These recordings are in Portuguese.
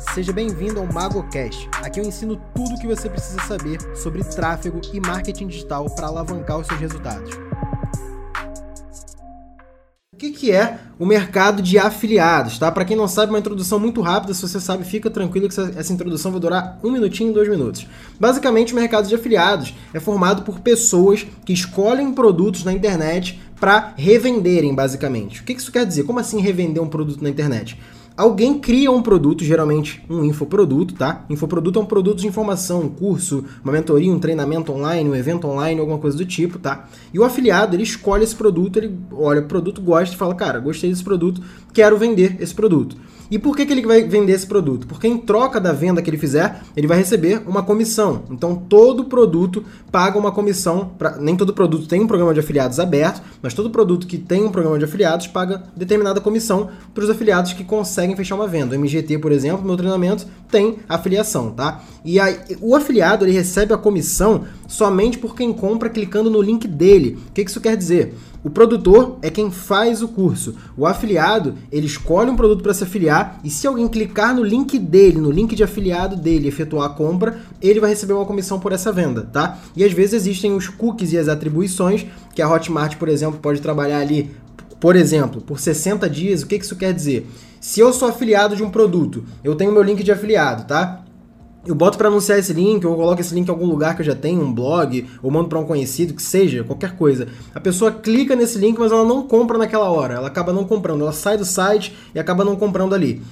Seja bem-vindo ao MagoCast. Aqui eu ensino tudo o que você precisa saber sobre tráfego e marketing digital para alavancar os seus resultados. O que, que é o mercado de afiliados, tá? Para quem não sabe, uma introdução muito rápida. Se você sabe, fica tranquilo que essa, introdução vai durar um minutinho, dois minutos. Basicamente, o mercado de afiliados é formado por pessoas que escolhem produtos na internet para revenderem, basicamente. O que isso quer dizer? Como assim revender um produto na internet? Alguém cria um produto, geralmente um infoproduto, tá? Infoproduto é um produto de informação, um curso, uma mentoria, um treinamento online, um evento online, alguma coisa do tipo, tá? E o afiliado, ele escolhe esse produto, ele olha o produto, gosta e fala, cara, gostei desse produto, quero vender esse produto. E por que, que ele vai vender esse produto? Porque em troca da venda que ele fizer, ele vai receber uma comissão. Então todo produto paga uma comissão. Pra... Nem todo produto tem um programa de afiliados aberto, mas todo produto que tem um programa de afiliados paga determinada comissão para os afiliados que conseguem fechar uma venda. O MGT, por exemplo, meu treinamento tem afiliação, tá? E aí, o afiliado ele recebe a comissão somente por quem compra clicando no link dele. O que isso quer dizer? O produtor é quem faz o curso. O afiliado, ele escolhe um produto para se afiliar e se alguém clicar no link dele, no link de afiliado dele, efetuar a compra, ele vai receber uma comissão por essa venda, tá? E às vezes existem os cookies e as atribuições que a Hotmart, por exemplo, pode trabalhar ali, por exemplo, por 60 dias. O que isso quer dizer? Se eu sou afiliado de um produto, eu tenho meu link de afiliado, tá? Eu boto para anunciar esse link, ou coloco esse link em algum lugar que eu já tenho, um blog, ou mando para um conhecido, que seja, qualquer coisa. A pessoa clica nesse link, mas ela não compra naquela hora, ela acaba não comprando, ela sai do site e acaba não comprando ali.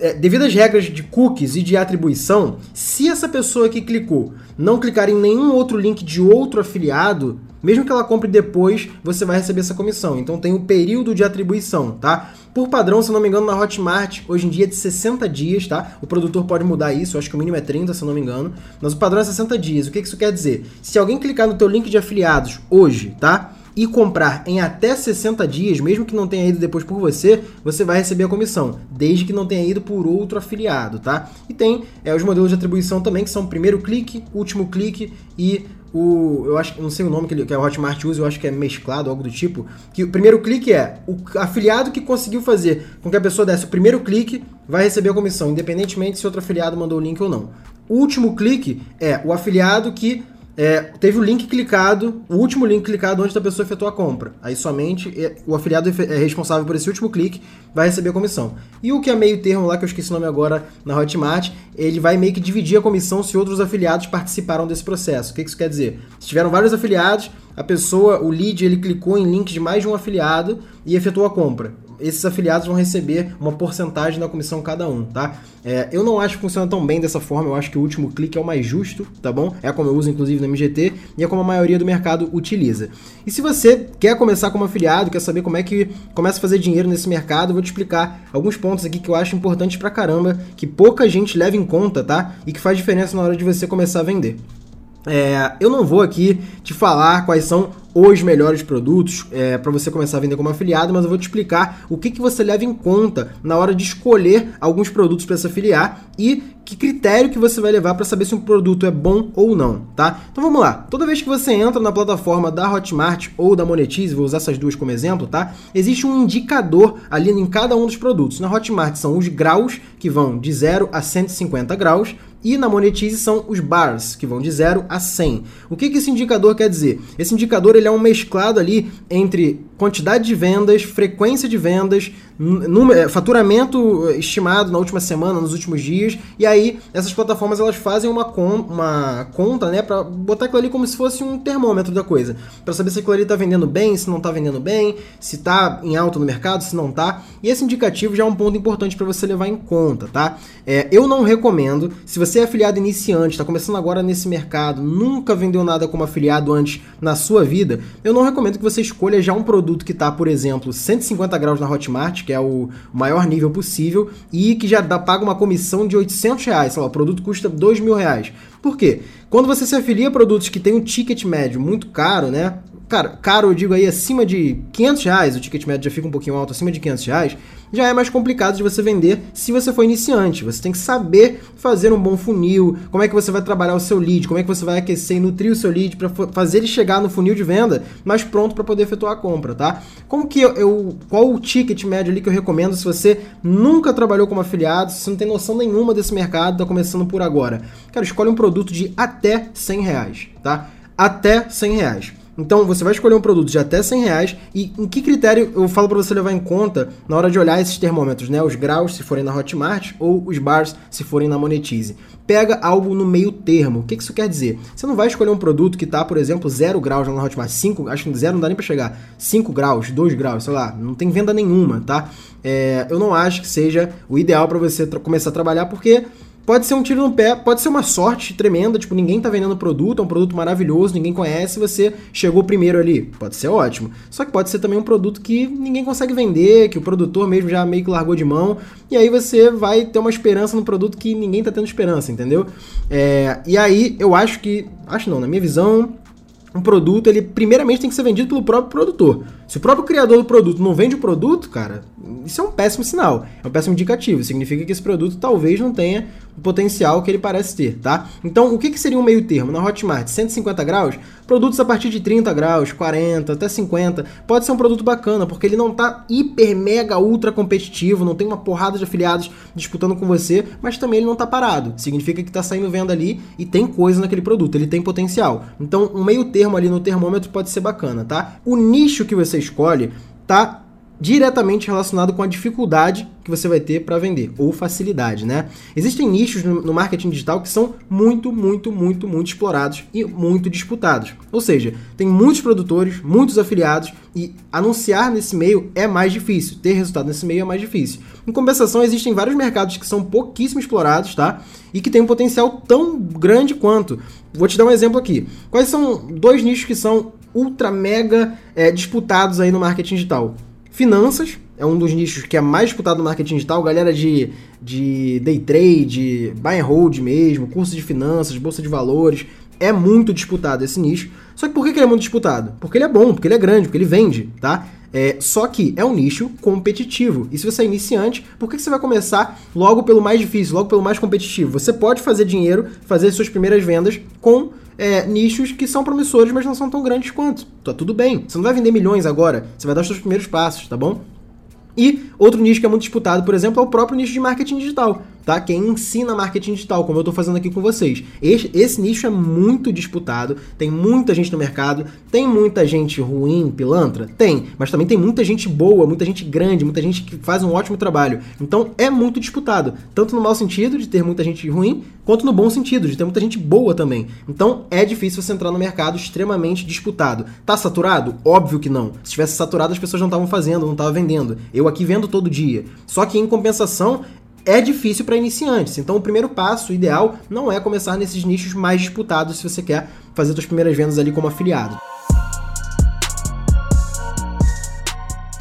É, devido às regras de cookies e de atribuição, se essa pessoa que clicou não clicar em nenhum outro link de outro afiliado, mesmo que ela compre depois, você vai receber essa comissão. Então tem o período de atribuição, tá? Por padrão, se não me engano, na Hotmart, hoje em dia é de 60 dias, tá? O produtor pode mudar isso, eu acho que o mínimo é 30, se não me engano. Mas o padrão é 60 dias. O que isso quer dizer? Se alguém clicar no teu link de afiliados hoje, tá? e comprar em até 60 dias, mesmo que não tenha ido depois por você, você vai receber a comissão, desde que não tenha ido por outro afiliado, tá? E tem é, os modelos de atribuição também, que são primeiro clique, último clique e o. Eu acho não sei o nome que, ele, que a Hotmart usa, eu acho que é mesclado, algo do tipo. Que o primeiro clique é o afiliado que conseguiu fazer com que a pessoa desse o primeiro clique, vai receber a comissão, independentemente se outro afiliado mandou o link ou não. O último clique é o afiliado que é, teve o link clicado, o último link clicado onde a pessoa efetuou a compra. Aí somente é, o afiliado é responsável por esse último clique, vai receber a comissão. E o que é meio termo lá, que eu esqueci o nome agora na Hotmart, ele vai meio que dividir a comissão se outros afiliados participaram desse processo. O que isso quer dizer? Se tiveram vários afiliados, a pessoa, o lead, ele clicou em link de mais de um afiliado e efetuou a compra esses afiliados vão receber uma porcentagem da comissão cada um, tá? É, eu não acho que funciona tão bem dessa forma, eu acho que o último clique é o mais justo, tá bom? É como eu uso inclusive no MGT e é como a maioria do mercado utiliza. E se você quer começar como afiliado, quer saber como é que começa a fazer dinheiro nesse mercado, eu vou te explicar alguns pontos aqui que eu acho importantes pra caramba, que pouca gente leva em conta, tá? E que faz diferença na hora de você começar a vender. É, eu não vou aqui te falar quais são os melhores produtos é, para você começar a vender como afiliado, mas eu vou te explicar o que, que você leva em conta na hora de escolher alguns produtos para se afiliar e que critério que você vai levar para saber se um produto é bom ou não, tá? Então vamos lá. Toda vez que você entra na plataforma da Hotmart ou da Monetize, vou usar essas duas como exemplo, tá? Existe um indicador ali em cada um dos produtos. Na Hotmart são os graus que vão de 0 a 150 graus e na Monetize são os bars, que vão de 0 a 100. O que, que esse indicador quer dizer? Esse indicador ele é um mesclado ali entre quantidade de vendas, frequência de vendas, é, faturamento estimado na última semana, nos últimos dias, e aí essas plataformas elas fazem uma, uma conta, né, para botar aquilo ali como se fosse um termômetro da coisa, para saber se aquilo ali tá vendendo bem, se não tá vendendo bem, se tá em alta no mercado, se não tá. E esse indicativo já é um ponto importante para você levar em conta, tá? É, eu não recomendo, se você é afiliado iniciante, está começando agora nesse mercado, nunca vendeu nada como afiliado antes na sua vida, eu não recomendo que você escolha já um produto que tá, por exemplo, 150 graus na Hotmart, que é o maior nível possível, e que já dá, paga uma comissão de 800 reais. Sei lá, o produto custa 2 mil reais. Por quê? Quando você se afilia a produtos que tem um ticket médio muito caro, né? Cara, caro eu digo aí acima de 500 reais, o ticket médio já fica um pouquinho alto, acima de 500 reais, já é mais complicado de você vender se você for iniciante. Você tem que saber fazer um bom funil, como é que você vai trabalhar o seu lead, como é que você vai aquecer e nutrir o seu lead para fazer ele chegar no funil de venda mais pronto para poder efetuar a compra, tá? Como que eu, eu, qual o ticket médio ali que eu recomendo se você nunca trabalhou como afiliado, se você não tem noção nenhuma desse mercado, tá começando por agora? Cara, escolhe um produto de até 100 reais, tá? Até 100 reais. Então você vai escolher um produto de até 100 reais e em que critério eu falo para você levar em conta na hora de olhar esses termômetros, né? Os graus se forem na Hotmart ou os bars se forem na Monetize. Pega algo no meio termo. O que isso quer dizer? Você não vai escolher um produto que está, por exemplo, 0 graus na Hotmart, 5, acho que 0 não dá nem para chegar, 5 graus, 2 graus, sei lá, não tem venda nenhuma, tá? É, eu não acho que seja o ideal para você começar a trabalhar porque Pode ser um tiro no pé, pode ser uma sorte tremenda, tipo, ninguém tá vendendo produto, é um produto maravilhoso, ninguém conhece, você chegou primeiro ali. Pode ser ótimo. Só que pode ser também um produto que ninguém consegue vender, que o produtor mesmo já meio que largou de mão, e aí você vai ter uma esperança no produto que ninguém tá tendo esperança, entendeu? É, e aí eu acho que, acho não, na minha visão, um produto, ele primeiramente tem que ser vendido pelo próprio produtor. Se o próprio criador do produto não vende o produto, cara, isso é um péssimo sinal, é um péssimo indicativo. Significa que esse produto talvez não tenha o potencial que ele parece ter, tá? Então, o que, que seria um meio termo? Na Hotmart, 150 graus, produtos a partir de 30 graus, 40, até 50, pode ser um produto bacana, porque ele não tá hiper, mega, ultra competitivo, não tem uma porrada de afiliados disputando com você, mas também ele não tá parado. Significa que tá saindo venda ali e tem coisa naquele produto, ele tem potencial. Então, um meio termo ali no termômetro pode ser bacana, tá? O nicho que você escolhe tá diretamente relacionado com a dificuldade que você vai ter para vender, ou facilidade, né? Existem nichos no marketing digital que são muito, muito, muito, muito explorados e muito disputados. Ou seja, tem muitos produtores, muitos afiliados e anunciar nesse meio é mais difícil, ter resultado nesse meio é mais difícil. Em compensação, existem vários mercados que são pouquíssimo explorados, tá? E que têm um potencial tão grande quanto. Vou te dar um exemplo aqui. Quais são dois nichos que são ultra mega é, disputados aí no marketing digital? Finanças é um dos nichos que é mais disputado no marketing digital. Galera de, de day trade, buy and hold mesmo, curso de finanças, bolsa de valores. É muito disputado esse nicho. Só que por que ele é muito disputado? Porque ele é bom, porque ele é grande, porque ele vende, tá? É, só que é um nicho competitivo. E se você é iniciante, por que você vai começar logo pelo mais difícil, logo pelo mais competitivo? Você pode fazer dinheiro, fazer suas primeiras vendas com é, nichos que são promissores, mas não são tão grandes quanto. Tá tudo bem. Você não vai vender milhões agora. Você vai dar os seus primeiros passos, tá bom? E outro nicho que é muito disputado, por exemplo, é o próprio nicho de marketing digital tá? Quem ensina marketing digital, como eu estou fazendo aqui com vocês. Esse, esse, nicho é muito disputado, tem muita gente no mercado, tem muita gente ruim, pilantra? Tem, mas também tem muita gente boa, muita gente grande, muita gente que faz um ótimo trabalho. Então é muito disputado, tanto no mau sentido de ter muita gente ruim, quanto no bom sentido de ter muita gente boa também. Então é difícil você entrar no mercado extremamente disputado. Tá saturado? Óbvio que não. Se tivesse saturado, as pessoas não estavam fazendo, não estavam vendendo. Eu aqui vendo todo dia. Só que em compensação, é difícil para iniciantes. Então, o primeiro passo ideal não é começar nesses nichos mais disputados se você quer fazer suas primeiras vendas ali como afiliado.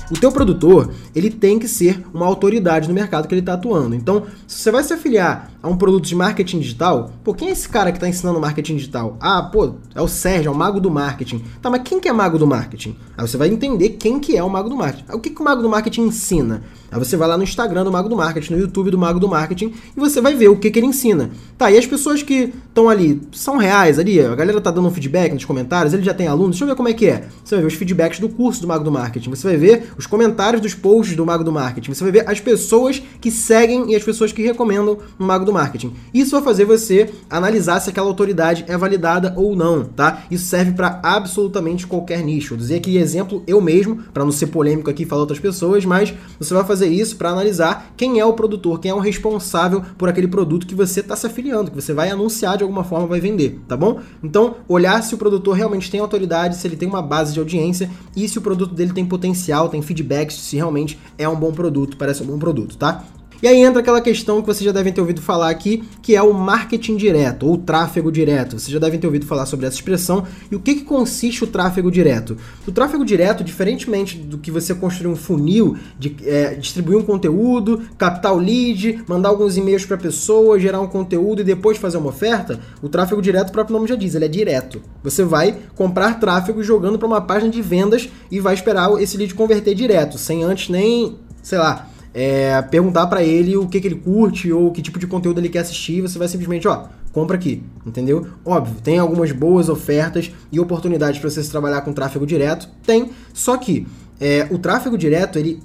O teu produtor, ele tem que ser uma autoridade no mercado que ele está atuando. Então, se você vai se afiliar a um produto de marketing digital, pô, quem é esse cara que está ensinando marketing digital? Ah, pô, é o Sérgio, é o mago do marketing. Tá, mas quem que é mago do marketing? Aí você vai entender quem que é o mago do marketing. O que, que o mago do marketing ensina? Aí você vai lá no Instagram do Mago do Marketing, no YouTube do Mago do Marketing, e você vai ver o que, que ele ensina. Tá, e as pessoas que estão ali, são reais ali, a galera tá dando um feedback nos comentários, ele já tem alunos, deixa eu ver como é que é. Você vai ver os feedbacks do curso do Mago do Marketing, você vai ver os comentários dos posts do Mago do Marketing, você vai ver as pessoas que seguem e as pessoas que recomendam o Mago do Marketing. Isso vai fazer você analisar se aquela autoridade é validada ou não, tá? Isso serve para absolutamente qualquer nicho. Vou dizer aqui exemplo eu mesmo, para não ser polêmico aqui e falar outras pessoas, mas você vai fazer fazer isso para analisar quem é o produtor, quem é o responsável por aquele produto que você está se afiliando, que você vai anunciar de alguma forma, vai vender, tá bom? Então, olhar se o produtor realmente tem autoridade, se ele tem uma base de audiência e se o produto dele tem potencial, tem feedbacks, se realmente é um bom produto, parece um bom produto, tá? E aí entra aquela questão que vocês já devem ter ouvido falar aqui, que é o marketing direto, ou tráfego direto. Vocês já devem ter ouvido falar sobre essa expressão. E o que, que consiste o tráfego direto? O tráfego direto, diferentemente do que você construir um funil, de, é, distribuir um conteúdo, captar o lead, mandar alguns e-mails para a pessoa, gerar um conteúdo e depois fazer uma oferta, o tráfego direto, o próprio nome já diz, ele é direto. Você vai comprar tráfego jogando para uma página de vendas e vai esperar esse lead converter direto, sem antes nem, sei lá, é, perguntar para ele o que, que ele curte ou que tipo de conteúdo ele quer assistir, você vai simplesmente, ó, compra aqui, entendeu? Óbvio, tem algumas boas ofertas e oportunidades para você trabalhar com tráfego direto, tem, só que é, o tráfego direto, ele,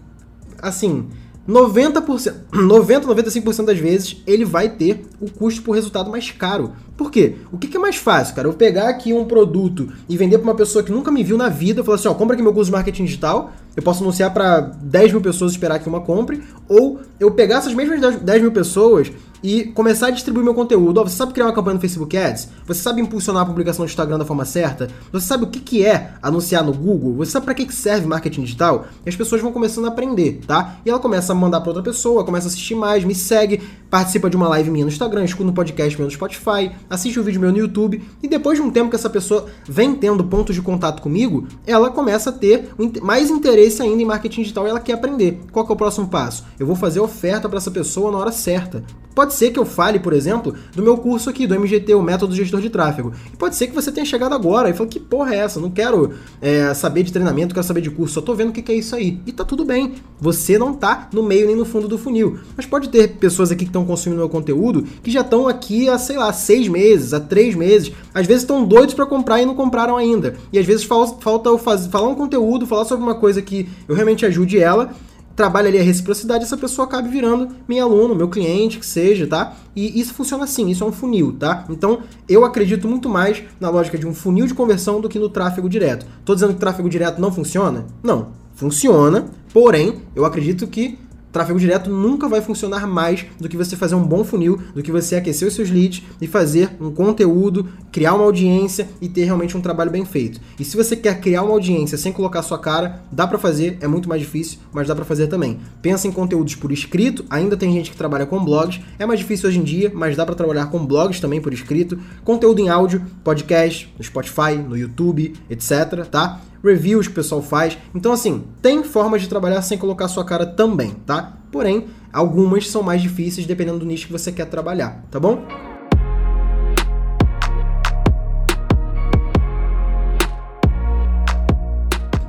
assim, 90%, 90, 95% das vezes ele vai ter o custo por resultado mais caro. Por quê? O que, que, é mais fácil, cara? Eu pegar aqui um produto e vender para uma pessoa que nunca me viu na vida, falar assim, ó, compra aqui meu curso de marketing digital, eu posso anunciar para 10 mil pessoas esperar que uma compre, ou eu pegar essas mesmas 10 mil pessoas e começar a distribuir meu conteúdo. você sabe criar uma campanha no Facebook Ads? Você sabe impulsionar a publicação no Instagram da forma certa? Você sabe o que, que é anunciar no Google? Você sabe para que, que serve marketing digital? E as pessoas vão começando a aprender, tá? E ela começa a mandar para outra pessoa, começa a assistir mais, me segue, participa de uma live minha no Instagram, escuta um podcast meu no Spotify, assiste um vídeo meu no YouTube, e depois de um tempo que essa pessoa vem tendo pontos de contato comigo, ela começa a ter mais interesse ainda em marketing digital e ela quer aprender. Qual que é o próximo passo? Eu vou fazer oferta para essa pessoa na hora certa. Pode ser que eu fale, por exemplo, do meu curso aqui, do MGT, o Método Gestor de Tráfego. E pode ser que você tenha chegado agora e falou, que porra é essa? Não quero é, saber de treinamento, quero saber de curso, só tô vendo o que é isso aí. E tá tudo bem. Você não tá no meio nem no fundo do funil. Mas pode ter pessoas aqui que estão consumindo meu conteúdo que já estão aqui há, sei lá, seis meses, há três meses. Às vezes estão doidos para comprar e não compraram ainda. E às vezes falta eu falar um conteúdo, falar sobre uma coisa que eu realmente ajude ela trabalha ali a reciprocidade, essa pessoa acaba virando meu aluno, meu cliente, que seja, tá? E isso funciona assim, isso é um funil, tá? Então, eu acredito muito mais na lógica de um funil de conversão do que no tráfego direto. Tô dizendo que tráfego direto não funciona? Não, funciona, porém, eu acredito que Tráfego direto nunca vai funcionar mais do que você fazer um bom funil, do que você aquecer os seus leads e fazer um conteúdo, criar uma audiência e ter realmente um trabalho bem feito. E se você quer criar uma audiência sem colocar sua cara, dá para fazer, é muito mais difícil, mas dá para fazer também. Pensa em conteúdos por escrito, ainda tem gente que trabalha com blogs, é mais difícil hoje em dia, mas dá para trabalhar com blogs também por escrito, conteúdo em áudio, podcast, no Spotify, no YouTube, etc, tá? Reviews que o pessoal faz. Então, assim, tem formas de trabalhar sem colocar sua cara também, tá? Porém, algumas são mais difíceis dependendo do nicho que você quer trabalhar, tá bom?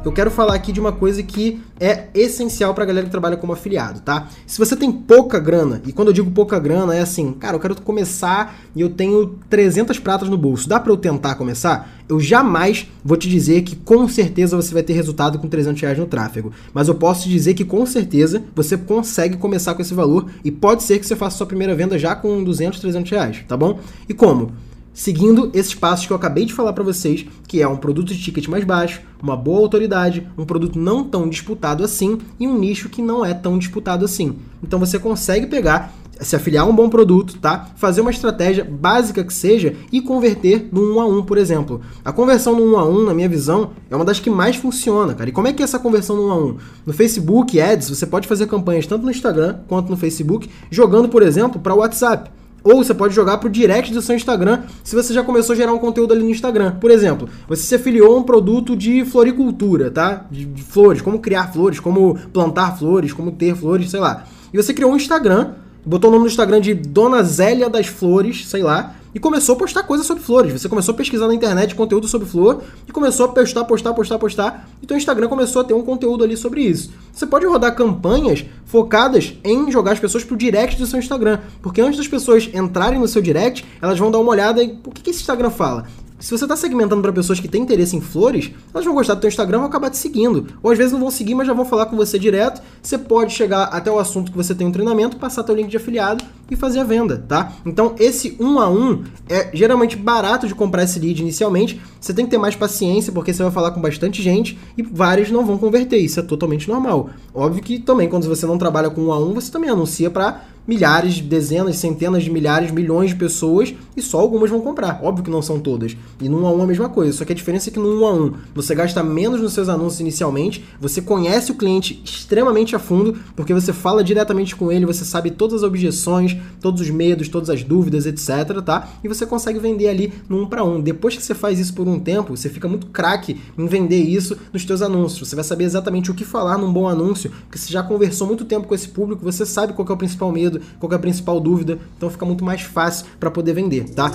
Eu quero falar aqui de uma coisa que é essencial para a galera que trabalha como afiliado, tá? Se você tem pouca grana, e quando eu digo pouca grana é assim, cara, eu quero começar e eu tenho 300 pratas no bolso, dá para eu tentar começar? Eu jamais vou te dizer que com certeza você vai ter resultado com 300 reais no tráfego, mas eu posso te dizer que com certeza você consegue começar com esse valor e pode ser que você faça sua primeira venda já com 200, 300 reais, tá bom? E como? Seguindo esses passos que eu acabei de falar para vocês, que é um produto de ticket mais baixo, uma boa autoridade, um produto não tão disputado assim e um nicho que não é tão disputado assim. Então você consegue pegar, se afiliar a um bom produto, tá? Fazer uma estratégia básica que seja e converter no 1 a 1, por exemplo. A conversão no 1 a 1, na minha visão, é uma das que mais funciona, cara. E como é que é essa conversão no 1 a 1? No Facebook Ads, você pode fazer campanhas tanto no Instagram quanto no Facebook, jogando, por exemplo, para o WhatsApp. Ou você pode jogar pro direct do seu Instagram se você já começou a gerar um conteúdo ali no Instagram. Por exemplo, você se afiliou a um produto de floricultura, tá? De, de flores, como criar flores, como plantar flores, como ter flores, sei lá. E você criou um Instagram, botou o nome no Instagram de Dona Zélia das Flores, sei lá, e começou a postar coisas sobre flores. Você começou a pesquisar na internet conteúdo sobre flor e começou a postar, postar, postar, postar. Então o Instagram começou a ter um conteúdo ali sobre isso. Você pode rodar campanhas focadas em jogar as pessoas pro direct do seu Instagram. Porque antes das pessoas entrarem no seu direct, elas vão dar uma olhada em o que, que esse Instagram fala. Se você está segmentando para pessoas que têm interesse em flores, elas vão gostar do teu Instagram e vão acabar te seguindo. Ou às vezes não vão seguir, mas já vão falar com você direto. Você pode chegar até o assunto que você tem um treinamento, passar teu link de afiliado e fazer a venda, tá? Então esse um a um é geralmente barato de comprar esse lead inicialmente. Você tem que ter mais paciência porque você vai falar com bastante gente e vários não vão converter. Isso é totalmente normal. Óbvio que também quando você não trabalha com um a um, você também anuncia para milhares, dezenas, centenas de milhares, milhões de pessoas e só algumas vão comprar. Óbvio que não são todas. E no 1 a 1 é a mesma coisa, só que a diferença é que no 1 a 1 você gasta menos nos seus anúncios inicialmente, você conhece o cliente extremamente a fundo, porque você fala diretamente com ele, você sabe todas as objeções, todos os medos, todas as dúvidas, etc, tá? E você consegue vender ali no 1 para 1. Depois que você faz isso por um tempo, você fica muito craque em vender isso nos seus anúncios. Você vai saber exatamente o que falar num bom anúncio, porque você já conversou muito tempo com esse público, você sabe qual é o principal medo, qual é a principal dúvida, então fica muito mais fácil para poder vender, tá?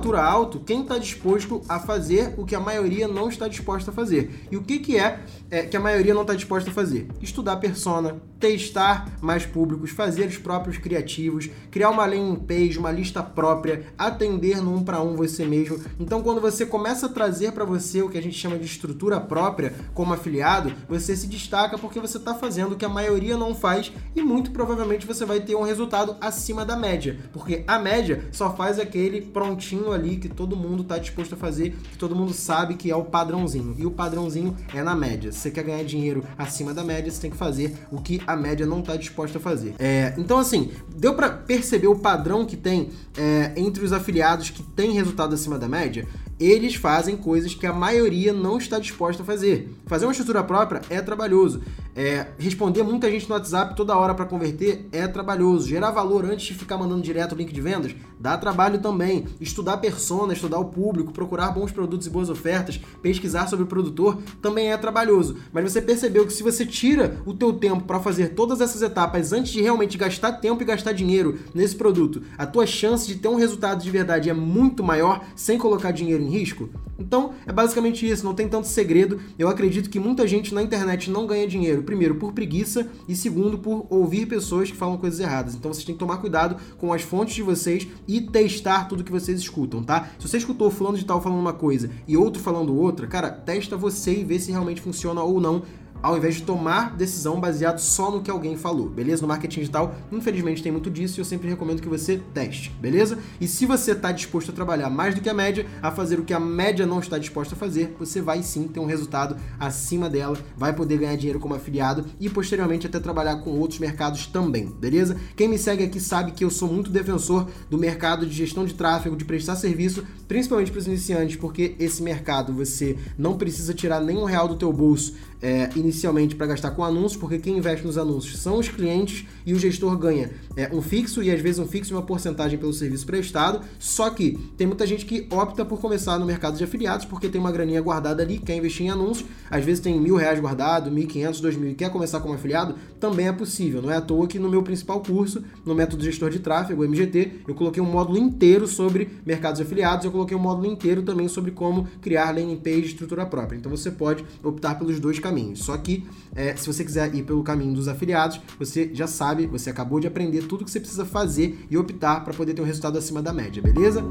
Fatura alto quem está disposto a fazer o que a maioria não está disposta a fazer. E o que, que é, é que a maioria não está disposta a fazer? Estudar persona, testar mais públicos, fazer os próprios criativos, criar uma landing page, uma lista própria, atender no um para um você mesmo. Então, quando você começa a trazer para você o que a gente chama de estrutura própria como afiliado, você se destaca porque você está fazendo o que a maioria não faz e muito provavelmente você vai ter um resultado acima da média, porque a média só faz aquele prontinho ali que todo mundo está disposto a fazer, que todo mundo sabe que é o padrãozinho. E o padrãozinho é na média. Se você quer ganhar dinheiro acima da média, você tem que fazer o que a média não está disposta a fazer. É, então, assim, deu para perceber o padrão que tem é, entre os afiliados que têm resultado acima da média? Eles fazem coisas que a maioria não está disposta a fazer. Fazer uma estrutura própria é trabalhoso. É, responder muita gente no WhatsApp toda hora para converter é trabalhoso. Gerar valor antes de ficar mandando direto o link de vendas dá trabalho também. Estudar persona, estudar o público, procurar bons produtos e boas ofertas, pesquisar sobre o produtor também é trabalhoso. Mas você percebeu que se você tira o teu tempo para fazer todas essas etapas antes de realmente gastar tempo e gastar dinheiro nesse produto, a tua chance de ter um resultado de verdade é muito maior sem colocar dinheiro em risco? Então, é basicamente isso, não tem tanto segredo. Eu acredito que muita gente na internet não ganha dinheiro, primeiro por preguiça e segundo por ouvir pessoas que falam coisas erradas. Então, vocês têm que tomar cuidado com as fontes de vocês e testar tudo que vocês escutam, tá? Se você escutou fulano de tal falando uma coisa e outro falando outra, cara, testa você e vê se realmente funciona ou não ao invés de tomar decisão baseado só no que alguém falou, beleza? No marketing digital, infelizmente tem muito disso e eu sempre recomendo que você teste, beleza? E se você está disposto a trabalhar mais do que a média, a fazer o que a média não está disposta a fazer, você vai sim ter um resultado acima dela, vai poder ganhar dinheiro como afiliado e posteriormente até trabalhar com outros mercados também, beleza? Quem me segue aqui sabe que eu sou muito defensor do mercado de gestão de tráfego, de prestar serviço, principalmente para os iniciantes, porque esse mercado você não precisa tirar nenhum real do teu bolso é, inicialmente para gastar com anúncios, porque quem investe nos anúncios são os clientes e o gestor ganha é, um fixo e às vezes um fixo e uma porcentagem pelo serviço prestado. Só que tem muita gente que opta por começar no mercado de afiliados porque tem uma graninha guardada ali, quer investir em anúncios, às vezes tem mil reais guardado, mil quinhentos, dois mil e quer começar como afiliado, também é possível. Não é à toa que no meu principal curso, no método gestor de tráfego, MGT, eu coloquei um módulo inteiro sobre mercados afiliados, eu coloquei um módulo inteiro também sobre como criar landing page estrutura própria. Então você pode optar pelos dois caminhos. Só que é, se você quiser ir pelo caminho dos afiliados, você já sabe, você acabou de aprender tudo que você precisa fazer e optar para poder ter um resultado acima da média, beleza?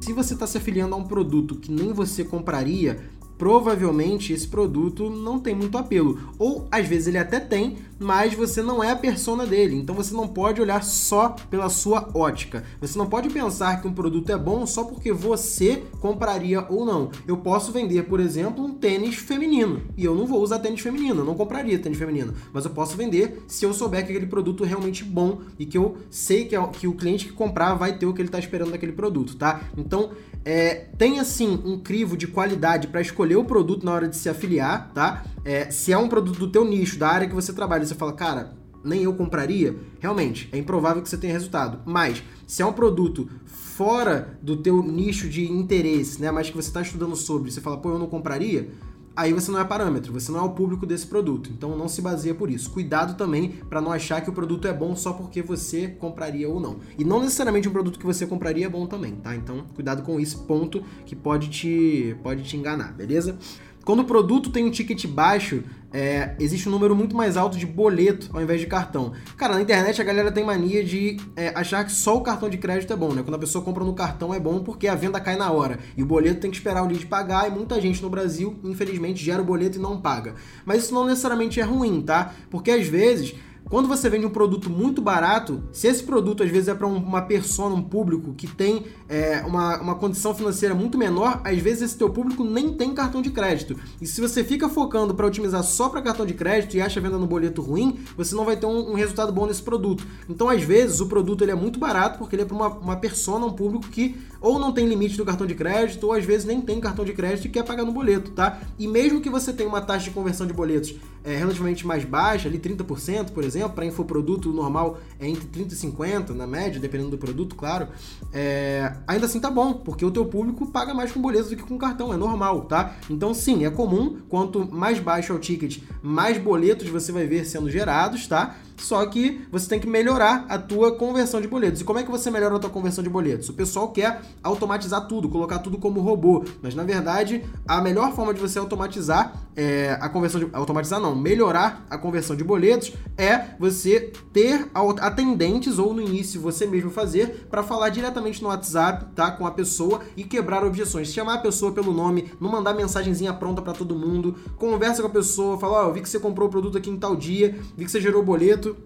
Se você está se afiliando a um produto que nem você compraria, provavelmente esse produto não tem muito apelo. Ou às vezes ele até tem, mas você não é a persona dele. Então você não pode olhar só pela sua ótica. Você não pode pensar que um produto é bom só porque você compraria ou não. Eu posso vender, por exemplo, um tênis feminino e eu não vou usar tênis feminino, eu não compraria tênis feminino, mas eu posso vender se eu souber que aquele produto é realmente bom e que eu sei que, é, que o cliente que comprar vai ter o que ele está esperando daquele produto, tá? Então é, tem assim um crivo de qualidade para escolher o produto na hora de se afiliar, tá? É, se é um produto do teu nicho, da área que você trabalha, você fala, cara, nem eu compraria, realmente, é improvável que você tenha resultado. Mas, se é um produto fora do teu nicho de interesse, né, mas que você está estudando sobre, você fala, pô, eu não compraria, aí você não é parâmetro, você não é o público desse produto. Então não se baseia por isso. Cuidado também para não achar que o produto é bom só porque você compraria ou não. E não necessariamente um produto que você compraria é bom também, tá? Então cuidado com esse ponto que pode te pode te enganar, beleza? Quando o produto tem um ticket baixo, é, existe um número muito mais alto de boleto ao invés de cartão. Cara, na internet a galera tem mania de é, achar que só o cartão de crédito é bom, né? Quando a pessoa compra no cartão é bom porque a venda cai na hora. E o boleto tem que esperar o lead pagar, e muita gente no Brasil, infelizmente, gera o boleto e não paga. Mas isso não necessariamente é ruim, tá? Porque às vezes quando você vende um produto muito barato, se esse produto às vezes é para uma persona, um público que tem é, uma, uma condição financeira muito menor, às vezes esse teu público nem tem cartão de crédito. E se você fica focando para otimizar só para cartão de crédito e acha a venda no boleto ruim, você não vai ter um, um, resultado bom nesse produto. Então, às vezes, o produto ele é muito barato porque ele é para uma, uma persona, um público que ou não tem limite do cartão de crédito, ou às vezes nem tem cartão de crédito e quer pagar no boleto, tá? E mesmo que você tenha uma taxa de conversão de boletos é, relativamente mais baixa, ali 30%, por exemplo, para infoproduto normal é entre 30 e 50 na média, dependendo do produto, claro. É, ainda assim tá bom, porque o teu público paga mais com boleto do que com cartão, é normal, tá? Então sim, é comum, quanto mais baixo é o ticket, mais boletos você vai ver sendo gerados, tá? Só que você tem que melhorar a tua conversão de boletos. E como é que você melhora a tua conversão de boletos? O pessoal quer automatizar tudo, colocar tudo como robô. Mas na verdade, a melhor forma de você automatizar é, a conversão de. Automatizar não, melhorar a conversão de boletos é você ter atendentes ou no início você mesmo fazer para falar diretamente no WhatsApp, tá? Com a pessoa e quebrar objeções. Chamar a pessoa pelo nome, não mandar mensagenzinha pronta para todo mundo, conversa com a pessoa, fala, ó, oh, vi que você comprou o produto aqui em tal dia, vi que você gerou boleto,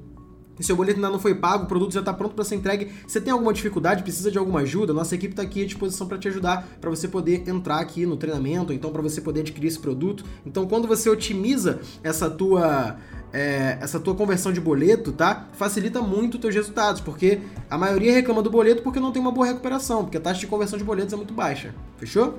e seu boleto ainda não foi pago, o produto já está pronto para ser entregue. Você tem alguma dificuldade, precisa de alguma ajuda? Nossa equipe está aqui à disposição para te ajudar, para você poder entrar aqui no treinamento, então para você poder adquirir esse produto. Então, quando você otimiza essa tua é, essa tua conversão de boleto, tá? Facilita muito os teus resultados, porque a maioria reclama do boleto porque não tem uma boa recuperação, porque a taxa de conversão de boletos é muito baixa. Fechou?